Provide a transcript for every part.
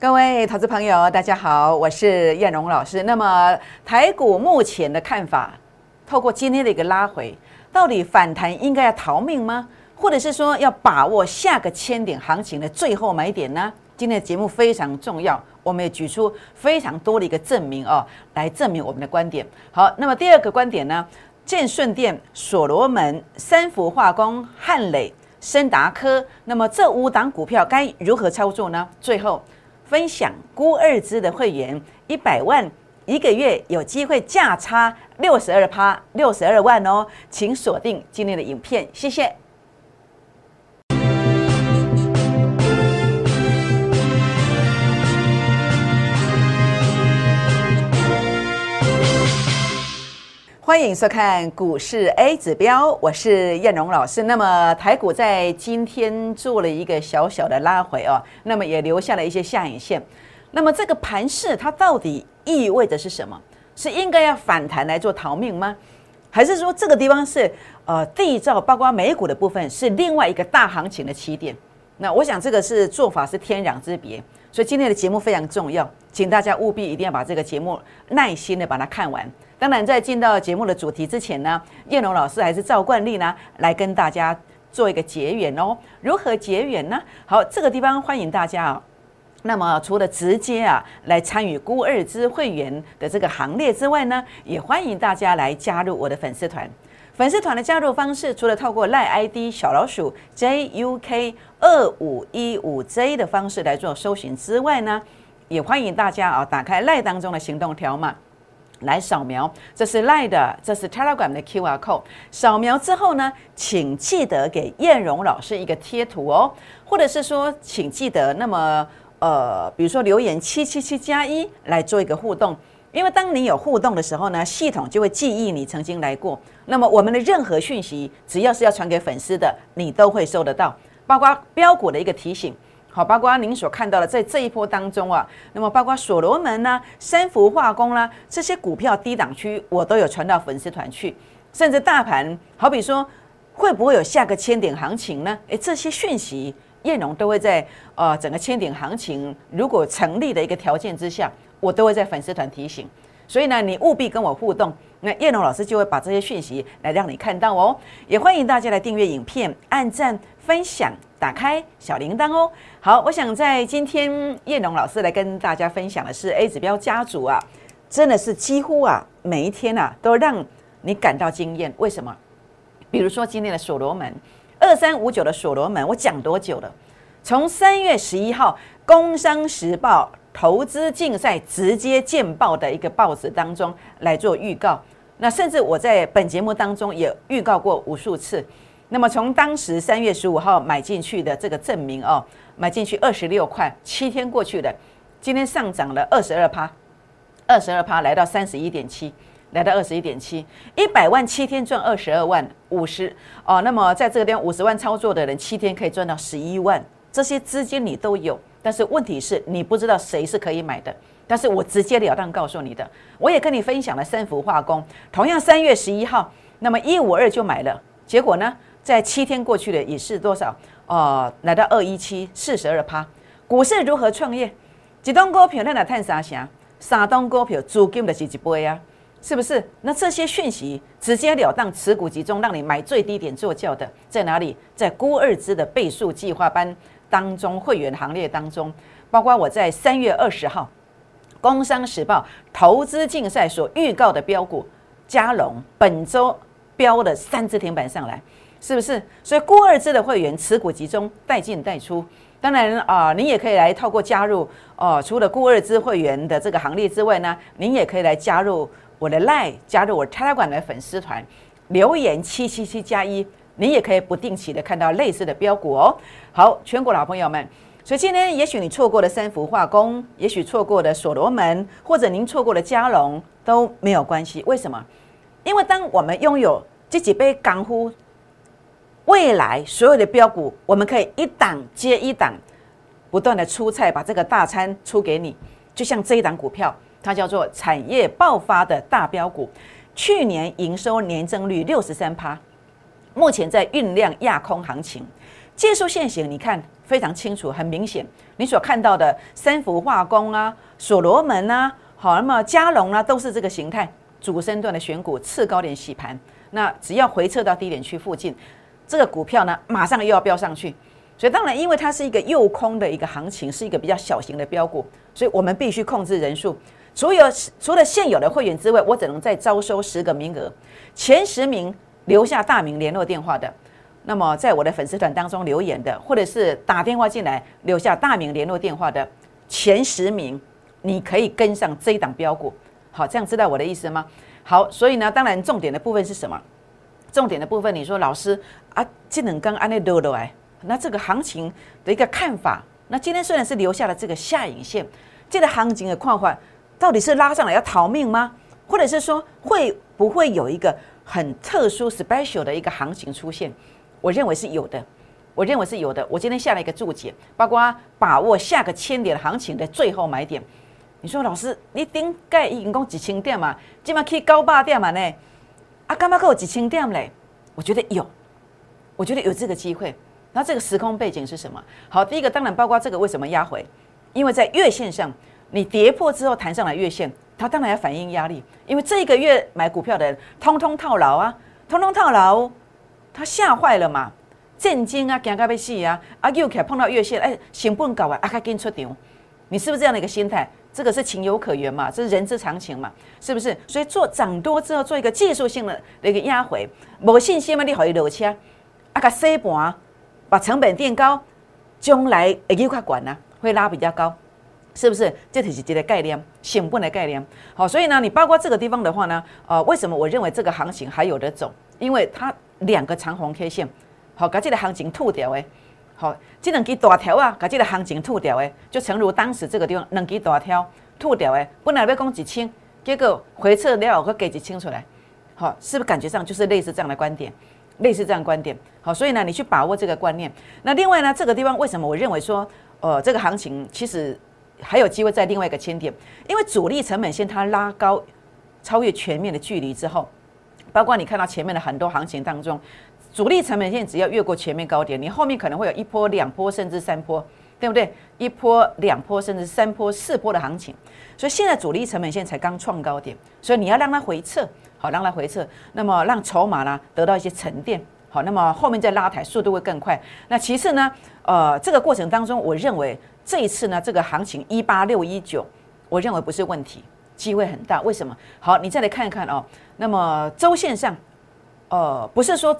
各位投资朋友，大家好，我是燕荣老师。那么台股目前的看法，透过今天的一个拉回，到底反弹应该要逃命吗？或者是说要把握下个千点行情的最后买点呢？今天的节目非常重要，我们也举出非常多的一个证明哦，来证明我们的观点。好，那么第二个观点呢？建顺电、所罗门、三福化工、汉磊、森达科，那么这五档股票该如何操作呢？最后。分享估二支的会员一百万一个月有机会价差六十二趴六十二万哦，请锁定今天的影片，谢谢。欢迎收看股市 A 指标，我是燕荣老师。那么台股在今天做了一个小小的拉回哦，那么也留下了一些下影线。那么这个盘势它到底意味着是什么？是应该要反弹来做逃命吗？还是说这个地方是呃地造，包括美股的部分是另外一个大行情的起点？那我想这个是做法是天壤之别。所以今天的节目非常重要，请大家务必一定要把这个节目耐心的把它看完。当然，在进到节目的主题之前呢，燕龙老师还是照惯例呢，来跟大家做一个结缘哦。如何结缘呢？好，这个地方欢迎大家啊。那么，除了直接啊来参与孤二之会员的这个行列之外呢，也欢迎大家来加入我的粉丝团。粉丝团的加入方式，除了透过赖 ID 小老鼠 JUK 二五一五 J 的方式来做搜寻之外呢，也欢迎大家啊打开赖当中的行动条码。来扫描，这是 Line 的，这是 Telegram 的 QR code。扫描之后呢，请记得给燕荣老师一个贴图哦，或者是说，请记得那么呃，比如说留言七七七加一来做一个互动，因为当你有互动的时候呢，系统就会记忆你曾经来过。那么我们的任何讯息，只要是要传给粉丝的，你都会收得到，包括标股的一个提醒。好，包括您所看到的，在这一波当中啊，那么包括所罗门呢、三福化工啦这些股票低档区，我都有传到粉丝团去。甚至大盘，好比说会不会有下个千点行情呢？诶，这些讯息，燕荣都会在呃整个千点行情如果成立的一个条件之下，我都会在粉丝团提醒。所以呢，你务必跟我互动，那叶龙老师就会把这些讯息来让你看到哦。也欢迎大家来订阅影片、按赞、分享、打开小铃铛哦。好，我想在今天叶龙老师来跟大家分享的是 A 指标家族啊，真的是几乎啊每一天啊都让你感到惊艳。为什么？比如说今天的所罗门二三五九的所罗门，我讲多久了？从三月十一号《工商时报》。投资竞赛直接见报的一个报纸当中来做预告，那甚至我在本节目当中也预告过无数次。那么从当时三月十五号买进去的这个证明哦，买进去二十六块，七天过去了，今天上涨了二十二趴，二十二趴来到三十一点七，来到二十一点七，一百万七天赚二十二万五十哦。那么在这个地方五十万操作的人，七天可以赚到十一万，这些资金你都有。但是问题是你不知道谁是可以买的，但是我直截了当告诉你的，我也跟你分享了三幅化工，同样三月十一号，那么一五二就买了，结果呢，在七天过去了，也是多少？哦，来到二一七四十二趴。股市如何创业？几档股票在哪探啥啥？三档股票租金的是一倍啊？是不是？那这些讯息直截了当，持股集中，让你买最低点做轿的，在哪里？在估二支的倍数计划班。当中会员行列当中，包括我在三月二十号《工商时报》投资竞赛所预告的标股，嘉龙本周标了三只停板上来，是不是？所以估二支的会员持股集中，带进带出。当然啊，你也可以来透过加入哦，除了估二支会员的这个行列之外呢，您也可以来加入我的 Line，加入我泰达馆的粉丝团，留言七七七加一。您也可以不定期的看到类似的标股哦。好，全国老朋友们，所以今天也许你错过了三福化工，也许错过了所罗门，或者您错过了嘉龙都没有关系。为什么？因为当我们拥有这几杯港呼，未来所有的标股，我们可以一档接一档，不断的出菜，把这个大餐出给你。就像这一档股票，它叫做产业爆发的大标股，去年营收年增率六十三趴。目前在酝酿亚空行情，技术线型，你看非常清楚，很明显，你所看到的三氟化工啊、所罗门啊、好那么加龙啊，都是这个形态，主升段的选股，次高点洗盘，那只要回撤到低点区附近，这个股票呢，马上又要飙上去。所以当然，因为它是一个诱空的一个行情，是一个比较小型的标股，所以我们必须控制人数。除有除了现有的会员之外，我只能再招收十个名额，前十名留下大名、联络电话的。那么在我的粉丝团当中留言的，或者是打电话进来留下大名、联络电话的前十名，你可以跟上这一档标股。好，这样知道我的意思吗？好，所以呢，当然重点的部分是什么？重点的部分，你说老师啊，技能刚安利多的哎。那这个行情的一个看法，那今天虽然是留下了这个下影线，这个行情的况况到底是拉上来要逃命吗？或者是说会不会有一个很特殊 special 的一个行情出现？我认为是有的，我认为是有的。我今天下了一个注解，包括把握下个千点行情的最后买点。你说老师，你顶盖已经讲几千点嘛？今晚可以高八点嘛呢？啊，干嘛给我几千点嘞？我觉得有，我觉得有这个机会。那这个时空背景是什么？好，第一个当然包括这个为什么压回，因为在月线上，你跌破之后弹上来月线，它当然要反映压力，因为这一个月买股票的人通通套牢啊，通通套牢，他吓坏了嘛，震惊啊，惊到要死啊，啊又起来碰到月线，哎，成本高啊，啊，赶紧出场，你是不是这样的一个心态？这个是情有可原嘛，这是人之常情嘛，是不是？所以做涨多之后做一个技术性的一个压回，无信心嘛，你可以落车，啊个洗盘。把成本垫高，将来会越快管呢，会拉比较高，是不是？这是一个概念，成本的概念。好，所以呢，你包括这个地方的话呢，呃，为什么我认为这个行情还有得走？因为它两个长红 K 线，好，把这个行情吐掉诶。好，这两支大条啊，把这个行情吐掉诶，就诚如当时这个地方两支大条吐掉诶，本来要讲几千，结果回撤了会给几千出来，好，是不是感觉上就是类似这样的观点？类似这样观点，好，所以呢，你去把握这个观念。那另外呢，这个地方为什么我认为说，呃，这个行情其实还有机会在另外一个千点，因为主力成本线它拉高，超越全面的距离之后，包括你看到前面的很多行情当中，主力成本线只要越过前面高点，你后面可能会有一波、两波甚至三波，对不对？一波、两波甚至三波、四波的行情，所以现在主力成本线才刚创高点，所以你要让它回撤。好，让它回撤，那么让筹码呢得到一些沉淀。好，那么后面再拉抬速度会更快。那其次呢，呃，这个过程当中，我认为这一次呢，这个行情一八六一九，我认为不是问题，机会很大。为什么？好，你再来看一看哦。那么周线上，呃，不是说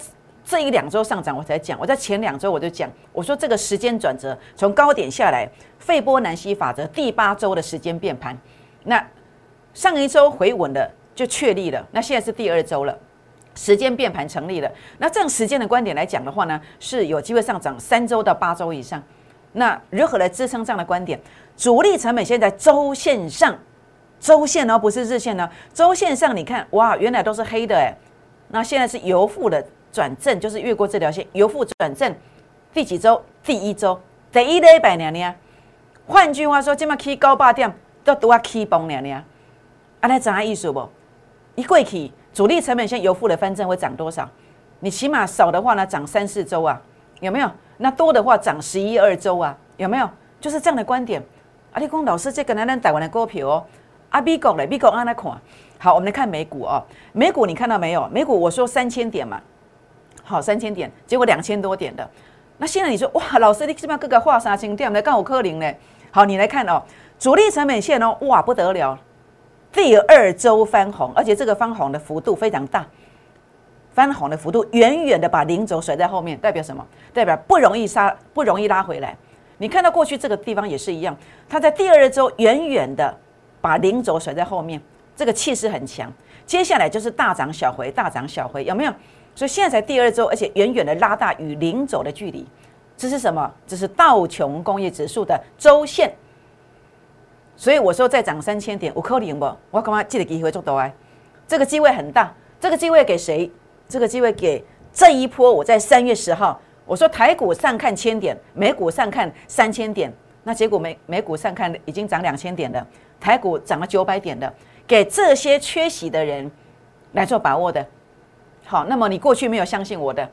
这一两周上涨我才讲，我在前两周我就讲，我说这个时间转折从高点下来，费波南西法则第八周的时间变盘，那上一周回稳了。就确立了，那现在是第二周了，时间变盘成立了。那这样时间的观点来讲的话呢，是有机会上涨三周到八周以上。那如何来支撑这样的观点？主力成本现在周线上，周线哦，不是日线呢。周线上你看，哇，原来都是黑的哎，那现在是由负的转正，就是越过这条线，由负转正。第几周？第一周，第一礼拜两年。换句话说，今麦起高八点都都要起崩两年。啊，来怎样意思不？一过去，主力成本线由负的翻正会涨多少？你起码少的话呢，涨三四周啊，有没有？那多的话涨十一二周啊，有没有？就是这样的观点。阿立功老师，这个男人台湾的股票哦，阿美国嘞，美国安来看。好，我们来看美股哦，美股你看到没有？美股我说三千点嘛，好，三千点，结果两千多点的。那现在你说哇，老师你起码各个画三千点，来干我科林嘞？好，你来看哦，主力成本线哦，哇，不得了。第二周翻红，而且这个翻红的幅度非常大，翻红的幅度远远的把零轴甩在后面，代表什么？代表不容易杀，不容易拉回来。你看到过去这个地方也是一样，它在第二周远远的把零轴甩在后面，这个气势很强。接下来就是大涨小回，大涨小回，有没有？所以现在才第二周，而且远远的拉大与零轴的距离，这是什么？这是道琼工业指数的周线。所以我说再涨三千点，我可能不？我干嘛记得机会做多哎？这个机会很大，这个机会给谁？这个机会给这一波。我在三月十号我说台股上看千点，美股上看三千点，那结果美美股上看已经涨两千点了，台股涨了九百点的，给这些缺席的人来做把握的。好，那么你过去没有相信我的，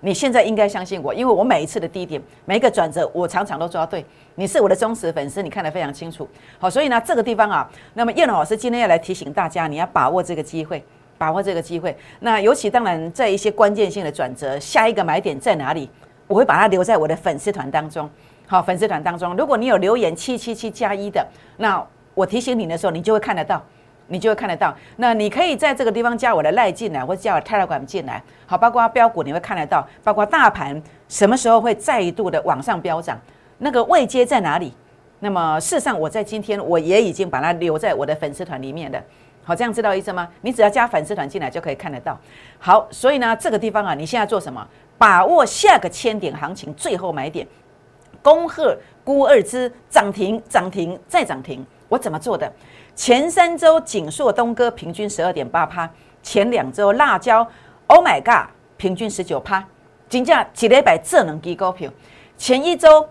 你现在应该相信我，因为我每一次的低点，每一个转折，我常常都抓对。你是我的忠实粉丝，你看得非常清楚。好，所以呢，这个地方啊，那么叶龙老师今天要来提醒大家，你要把握这个机会，把握这个机会。那尤其当然在一些关键性的转折，下一个买点在哪里，我会把它留在我的粉丝团当中。好，粉丝团当中，如果你有留言七七七加一的，那我提醒你的时候，你就会看得到。你就会看得到，那你可以在这个地方加我的赖进来，或者加我泰勒管进来，好，包括标股你会看得到，包括大盘什么时候会再度的往上飙涨，那个位阶在哪里？那么事实上我在今天我也已经把它留在我的粉丝团里面的，好，这样知道意思吗？你只要加粉丝团进来就可以看得到。好，所以呢，这个地方啊，你现在做什么？把握下个千点行情最后买点，恭贺估二支涨停，涨停再涨停，我怎么做的？前三周锦硕东哥平均十二点八趴，前两周辣椒，Oh my God，平均十九趴，金价几礼拜这能低高票。前一周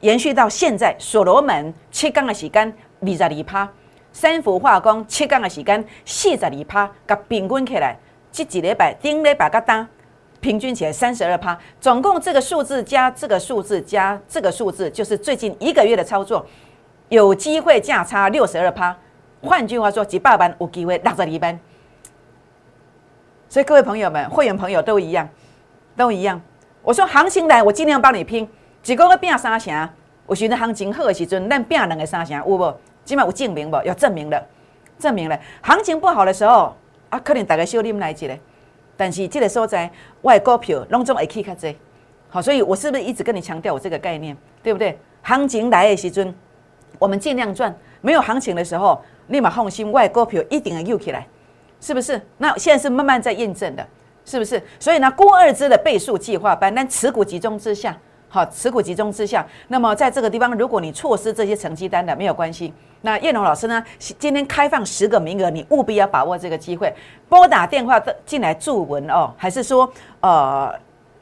延续到现在，所罗门七天的时间二十二趴，三氟化工七天的时间四十二趴，甲平均起来，这几礼拜顶礼拜个单，平均起来三十二趴，总共这个数字加这个数字加这个数字，就是最近一个月的操作，有机会价差六十二趴。换句话说，几百万有机会落在里边，所以各位朋友们、会员朋友都一样，都一样。我说行情来，我尽量帮你拼。一个月拼三成，我寻得行情好的时阵，咱拼两个三成，有无？起码有证明无？有证明了，证明了。行情不好的时候，啊，可能大家小啉来一个，但是这个所在，外股票拢总会起较济。好，所以我是不是一直跟你强调我这个概念，对不对？行情来的时阵，我们尽量赚；没有行情的时候，立马放心，外股票一定要又起来，是不是？那现在是慢慢在验证的，是不是？所以呢，郭二支的倍数计划班，但持股集中之下，好，持股集中之下，那么在这个地方，如果你错失这些成绩单的，没有关系。那叶龙老师呢，今天开放十个名额，你务必要把握这个机会，拨打电话进来助文哦，还是说，呃，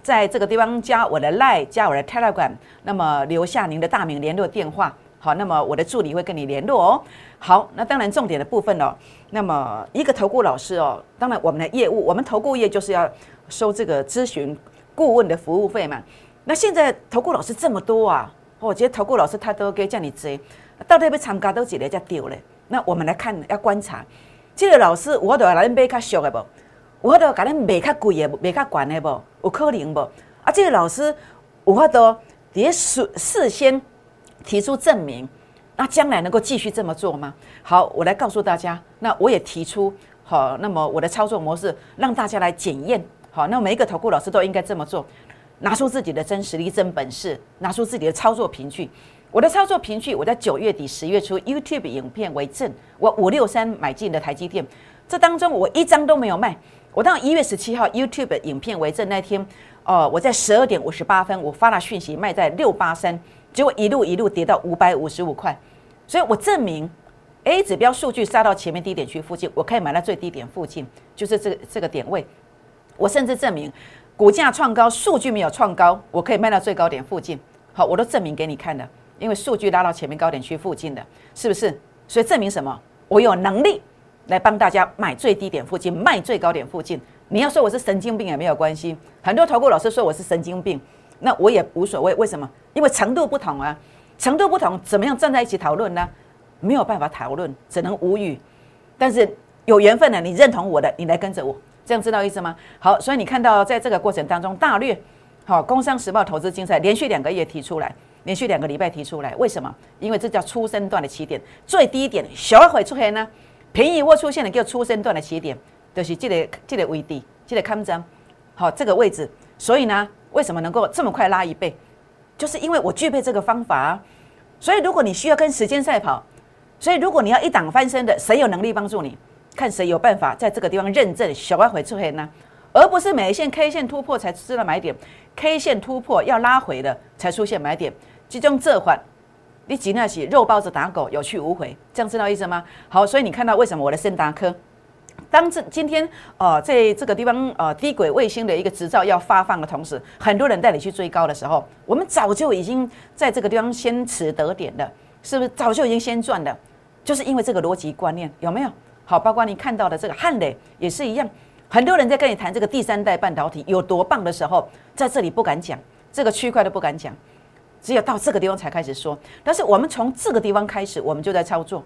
在这个地方加我的 Line，加我的 Telegram，那么留下您的大名、联络电话。好，那么我的助理会跟你联络哦。好，那当然重点的部分哦。那么一个投顾老师哦，当然我们的业务，我们投顾业就是要收这个咨询顾问的服务费嘛。那现在投顾老师这么多啊，我觉得投顾老师他都可以叫你追，到底要参加都几个才丢嘞？那我们来看，要观察这个老师，我都要来买较俗的不？我都要给咱买较贵的，买较贵的不？有可能不？啊，这个老师，我都也事事先。提出证明，那将来能够继续这么做吗？好，我来告诉大家。那我也提出好，那么我的操作模式让大家来检验。好，那每一个投顾老师都应该这么做，拿出自己的真实力、真本事，拿出自己的操作凭据。我的操作凭据，我在九月底、十月初 YouTube 影片为证。我五六三买进的台积电，这当中我一张都没有卖。我到一月十七号 YouTube 影片为证那天，哦，我在十二点五十八分，我发了讯息卖在六八三。结果一路一路跌到五百五十五块，所以我证明 A 指标数据杀到前面低点区附近，我可以买到最低点附近，就是这个这个点位。我甚至证明股价创高，数据没有创高，我可以卖到最高点附近。好，我都证明给你看的，因为数据拉到前面高点区附近的，是不是？所以证明什么？我有能力来帮大家买最低点附近，卖最高点附近。你要说我是神经病也没有关系，很多投顾老师说我是神经病。那我也无所谓，为什么？因为程度不同啊，程度不同，怎么样站在一起讨论呢？没有办法讨论，只能无语。但是有缘分的，你认同我的，你来跟着我，这样知道意思吗？好，所以你看到在这个过程当中，大略好，工商时报投资竞赛连续两个月提出来，连续两个礼拜提出来，为什么？因为这叫出生段的起点，最低点小会出现呢？便宜货出现了，叫出生段的起点，就是这个这个位置，这个看章，好，这个位置，所以呢？为什么能够这么快拉一倍？就是因为我具备这个方法。所以如果你需要跟时间赛跑，所以如果你要一档翻身的，谁有能力帮助你？看谁有办法在这个地方认证小外回出现呢？而不是每一线 K 线突破才知道买点，K 线突破要拉回的才出现买点。集中这款，你尽量起肉包子打狗，有去无回，这样知道意思吗？好，所以你看到为什么我的森达科？当这今天呃，在这个地方呃，低轨卫星的一个执照要发放的同时，很多人带你去追高的时候，我们早就已经在这个地方先持得点的，是不是？早就已经先赚的，就是因为这个逻辑观念有没有？好，包括你看到的这个汉磊也是一样，很多人在跟你谈这个第三代半导体有多棒的时候，在这里不敢讲，这个区块都不敢讲，只有到这个地方才开始说。但是我们从这个地方开始，我们就在操作。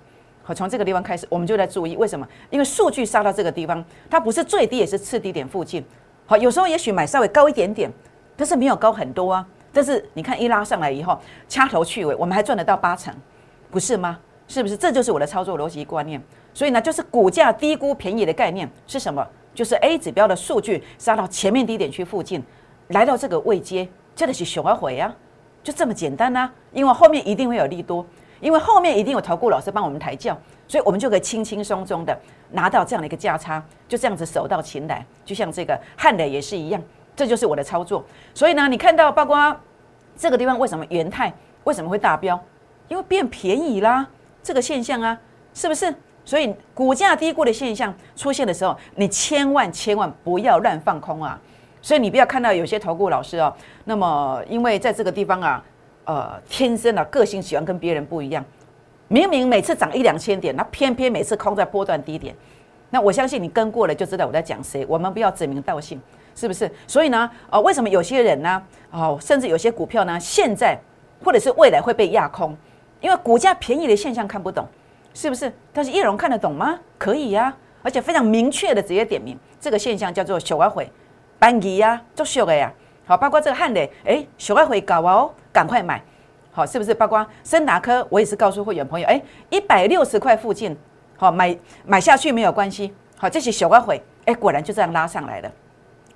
好，从这个地方开始，我们就在注意为什么？因为数据杀到这个地方，它不是最低，也是次低点附近。好，有时候也许买稍微高一点点，但是没有高很多啊。但是你看一拉上来以后，掐头去尾，我们还赚得到八成，不是吗？是不是？这就是我的操作逻辑观念。所以呢，就是股价低估便宜的概念是什么？就是 A 指标的数据杀到前面低点区附近，来到这个位阶，这的是熊而回啊，就这么简单呐。因为后面一定会有利多，因为后面一定有投顾老师帮我们抬轿，所以我们就可以轻轻松松的拿到这样的一个价差，就这样子手到擒来。就像这个汉磊也是一样，这就是我的操作。所以呢，你看到包括这个地方为什么元泰为什么会大标？因为变便宜啦，这个现象啊，是不是？所以股价低估的现象出现的时候，你千万千万不要乱放空啊！所以你不要看到有些投顾老师哦，那么因为在这个地方啊，呃，天生的个性喜欢跟别人不一样，明明每次涨一两千点，那偏偏每次空在波段低点。那我相信你跟过了就知道我在讲谁。我们不要指名道姓，是不是？所以呢，呃，为什么有些人呢，哦，甚至有些股票呢，现在或者是未来会被压空？因为股价便宜的现象看不懂。是不是？但是叶荣看得懂吗？可以呀，而且非常明确的直接点名这个现象叫做小外汇，班级呀，做小的呀。好，包括这个汉磊，哎，小外汇搞哦，赶快买。好，是不是？包括森达科，我也是告诉会员朋友，哎，一百六十块附近，好买买下去没有关系。好，这些小外汇，哎，果然就这样拉上来了，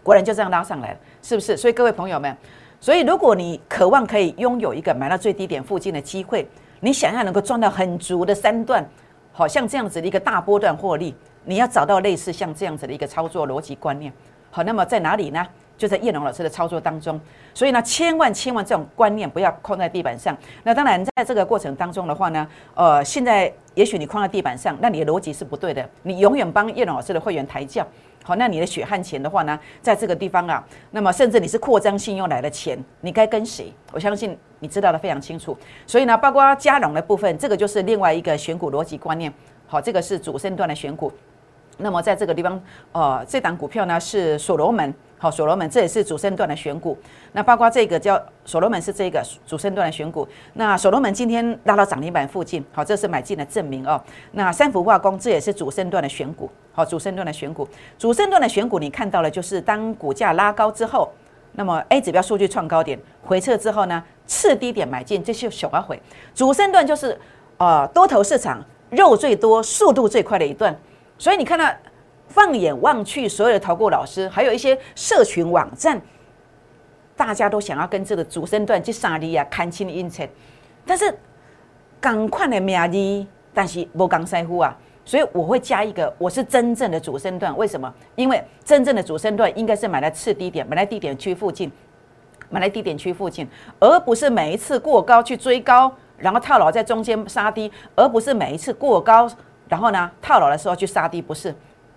果然就这样拉上来了，是不是？所以各位朋友们，所以如果你渴望可以拥有一个买到最低点附近的机会。你想要能够赚到很足的三段，好像这样子的一个大波段获利，你要找到类似像这样子的一个操作逻辑观念。好，那么在哪里呢？就在叶龙老师的操作当中。所以呢，千万千万这种观念不要框在地板上。那当然，在这个过程当中的话呢，呃，现在也许你框在地板上，那你的逻辑是不对的。你永远帮叶龙老师的会员抬轿。好，那你的血汗钱的话呢，在这个地方啊，那么甚至你是扩张信用来的钱，你该跟谁？我相信你知道的非常清楚。所以呢，包括加融的部分，这个就是另外一个选股逻辑观念。好，这个是主升段的选股。那么在这个地方，呃，这档股票呢是所罗门。好，所罗门这也是主升段的选股。那包括这个叫所罗门是这个主升段的选股。那所罗门今天拉到涨停板附近，好，这是买进的证明哦。那三福化工这也是主升段的选股。好，主升段的选股，主升段的选股，你看到了，就是当股价拉高之后，那么 A 指标数据创高点回撤之后呢，次低点买进，这是小阿回。主升段就是呃多头市场肉最多、速度最快的一段，所以你看到。放眼望去，所有的投顾老师，还有一些社群网站，大家都想要跟这个主升段去杀你啊，看清因切。但是赶快的名字，但是不刚在乎啊，所以我会加一个，我是真正的主升段。为什么？因为真正的主升段应该是买在次低点，买在低点区附近，买在低点区附近，而不是每一次过高去追高，然后套牢在中间杀低，而不是每一次过高，然后呢套牢的时候去杀低，不是。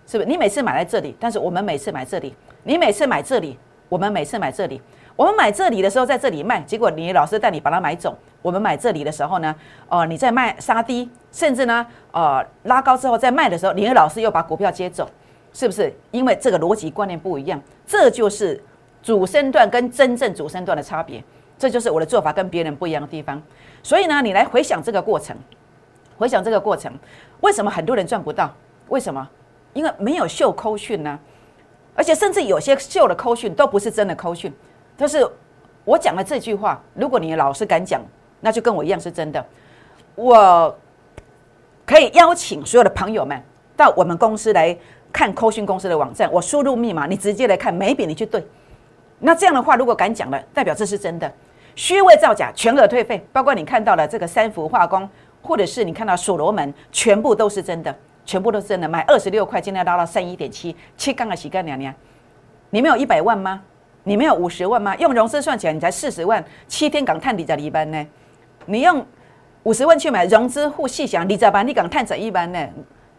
是不是你每次买在这里，但是我们每次买这里，你每次买这里，我们每次买这里，我们买这里的时候在这里卖，结果你老师带你把它买走。我们买这里的时候呢，哦，你在卖杀低，甚至呢，呃，拉高之后再卖的时候，你的老师又把股票接走，是不是？因为这个逻辑观念不一样，这就是主升段跟真正主升段的差别，这就是我的做法跟别人不一样的地方。所以呢，你来回想这个过程，回想这个过程，为什么很多人赚不到？为什么？因为没有秀扣讯呢，而且甚至有些秀的扣讯都不是真的扣讯，但是我讲的这句话，如果你老师敢讲，那就跟我一样是真的。我可以邀请所有的朋友们到我们公司来看扣讯公司的网站，我输入密码，你直接来看，没比你去对。那这样的话，如果敢讲了，代表这是真的，虚伪造假，全额退费，包括你看到的这个三福化工，或者是你看到所罗门，全部都是真的。全部都是真的，买二十六块，今天拉到三一点七，七杠的洗干娘娘，你没有一百万吗？你没有五十万吗？用融资算起来，你才四十万，七天港探底在一班呢。你用五十万去买融资户细想，你在班你港探在一班呢？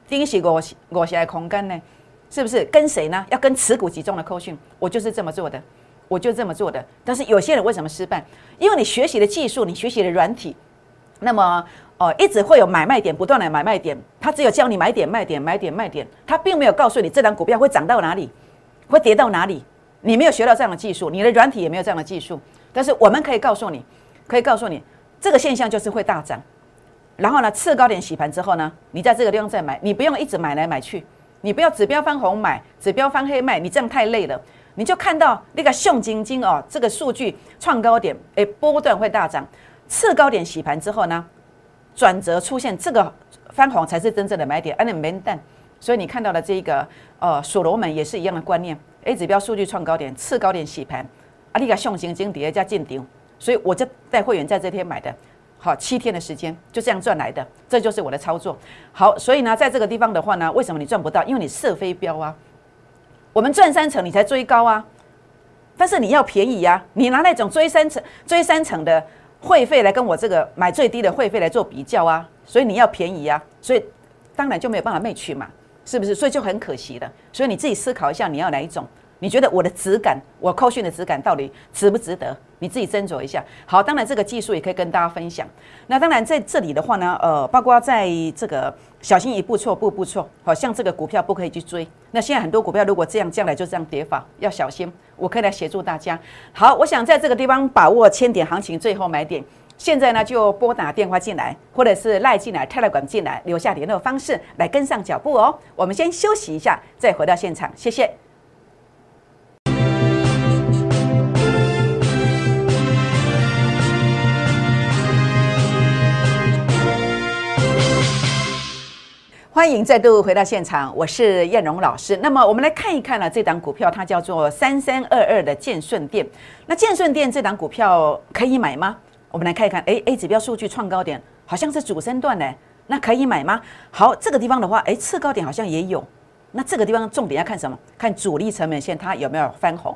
定是我我现在空干呢？是不是跟谁呢？要跟持股集中的扣讯，我就是这么做的，我就这么做的。但是有些人为什么失败？因为你学习的技术，你学习的软体，那么。哦，一直会有买卖点，不断的买卖点，他只有教你买点卖点买点卖点，他并没有告诉你这张股票会涨到哪里，会跌到哪里，你没有学到这样的技术，你的软体也没有这样的技术，但是我们可以告诉你，可以告诉你，这个现象就是会大涨，然后呢，次高点洗盘之后呢，你在这个地方再买，你不用一直买来买去，你不要指标翻红买，指标翻黑卖，你这样太累了。你就看到那个熊晶晶哦，这个数据创高点，诶，波段会大涨，次高点洗盘之后呢，转折出现，这个翻红才是真正的买点，而且没蛋。所以你看到的这个呃所罗门也是一样的观念，A 指标数据创高点，次高点洗盘，啊，你个熊晶晶底下加进丢，所以我就带会员在这天买的，好，七天的时间就这样赚来的，这就是我的操作。好，所以呢，在这个地方的话呢，为什么你赚不到？因为你射飞镖啊。我们赚三成，你才追高啊！但是你要便宜呀，你拿那种追三成、追三成的会费来跟我这个买最低的会费来做比较啊，所以你要便宜啊，所以当然就没有办法卖取嘛，是不是？所以就很可惜的。所以你自己思考一下，你要哪一种？你觉得我的质感，我扣讯的质感到底值不值得？你自己斟酌一下。好，当然这个技术也可以跟大家分享。那当然在这里的话呢，呃，包括在这个小心一步错，步步错。好像这个股票不可以去追。那现在很多股票如果这样，将来就这样跌法，要小心。我可以来协助大家。好，我想在这个地方把握千点行情最后买点。现在呢，就拨打电话进来，或者是赖进来、泰来管进来，留下联络方式来跟上脚步哦。我们先休息一下，再回到现场。谢谢。欢迎再度回到现场，我是燕荣老师。那么我们来看一看呢，这档股票它叫做三三二二的建顺店。那建顺店这档股票可以买吗？我们来看一看，哎，A 指标数据创高点好像是主升段呢，那可以买吗？好，这个地方的话，哎，次高点好像也有。那这个地方重点要看什么？看主力成本线它有没有翻红。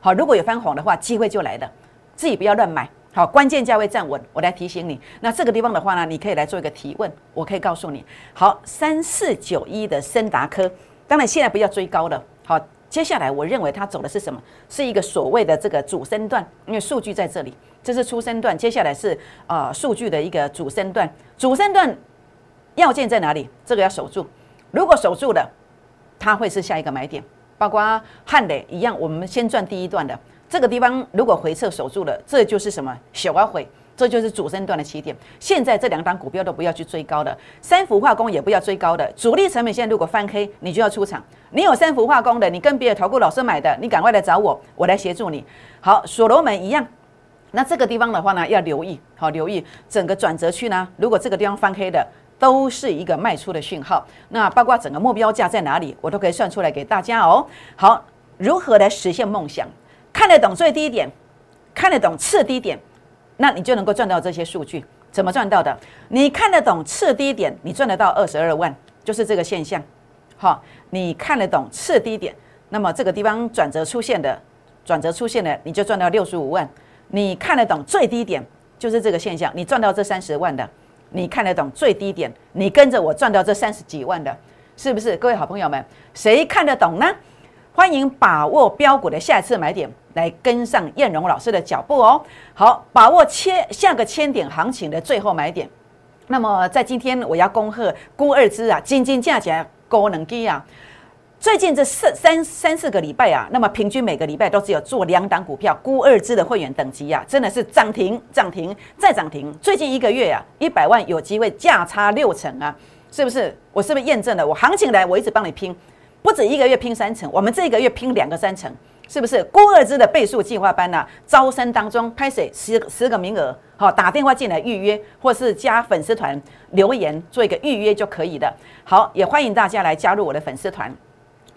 好，如果有翻红的话，机会就来了，自己不要乱买。好，关键价位站稳，我来提醒你。那这个地方的话呢，你可以来做一个提问，我可以告诉你。好，三四九一的森达科，当然现在不要追高了。好，接下来我认为它走的是什么？是一个所谓的这个主升段，因为数据在这里，这是初升段，接下来是呃数据的一个主升段。主升段要件在哪里？这个要守住。如果守住了，它会是下一个买点。包括汉磊一样，我们先赚第一段的。这个地方如果回撤守住了，这就是什么小阿回，这就是主升段的起点。现在这两档股票都不要去追高的，三氟化工也不要追高的。主力成本线如果翻黑，你就要出场。你有三氟化工的，你跟别的投顾老师买的，你赶快来找我，我来协助你。好，所罗门一样。那这个地方的话呢，要留意，好留意整个转折区呢。如果这个地方翻黑的，都是一个卖出的讯号。那包括整个目标价在哪里，我都可以算出来给大家哦。好，如何来实现梦想？看得懂最低点，看得懂次低点，那你就能够赚到这些数据。怎么赚到的？你看得懂次低点，你赚得到二十二万，就是这个现象。好，你看得懂次低点，那么这个地方转折出现的，转折出现的，你就赚到六十五万。你看得懂最低点，就是这个现象，你赚到这三十万的。你看得懂最低点，你跟着我赚到这三十几万的，是不是？各位好朋友们，谁看得懂呢？欢迎把握标股的下一次买点。来跟上燕荣老师的脚步哦，好，把握千下个千点行情的最后买点。那么在今天我要恭贺估二支啊，金金价钱高能低啊。最近这四三三四个礼拜啊，那么平均每个礼拜都只有做两档股票估二支的会员等级啊，真的是涨停涨停再涨停。最近一个月啊，一百万有机会价差六成啊，是不是？我是不是验证了？我行情来，我一直帮你拼，不止一个月拼三成，我们这个月拼两个三成。是不是郭二之的倍数计划班呢？招生当中拍谁十十个名额，好打电话进来预约，或是加粉丝团留言做一个预约就可以的。好，也欢迎大家来加入我的粉丝团，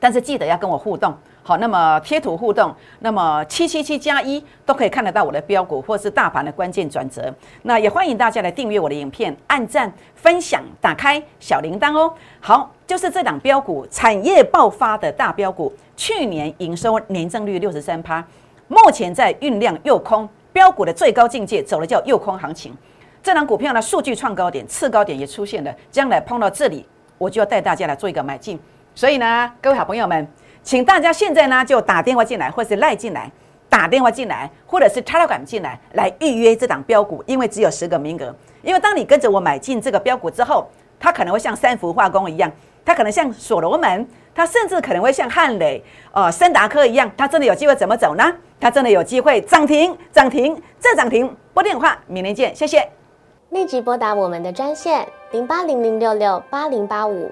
但是记得要跟我互动。好，那么贴图互动，那么七七七加一都可以看得到我的标股或是大盘的关键转折。那也欢迎大家来订阅我的影片，按赞、分享、打开小铃铛哦。好，就是这档标股产业爆发的大标股，去年营收年增率六十三趴，目前在酝酿诱空标股的最高境界，走了叫诱空行情。这档股票呢，数据创高点，次高点也出现了，将来碰到这里，我就要带大家来做一个买进。所以呢，各位好朋友们。请大家现在呢就打电话进来，或是赖进来，打电话进来，或者是 Telegram 进来，来预约这档标股，因为只有十个名额。因为当你跟着我买进这个标股之后，它可能会像三福化工一样，它可能像所罗门，它甚至可能会像汉磊、呃森达科一样，它真的有机会怎么走呢？它真的有机会涨停，涨停，再涨停。拨电话，明天见，谢谢。立即拨打我们的专线零八零零六六八零八五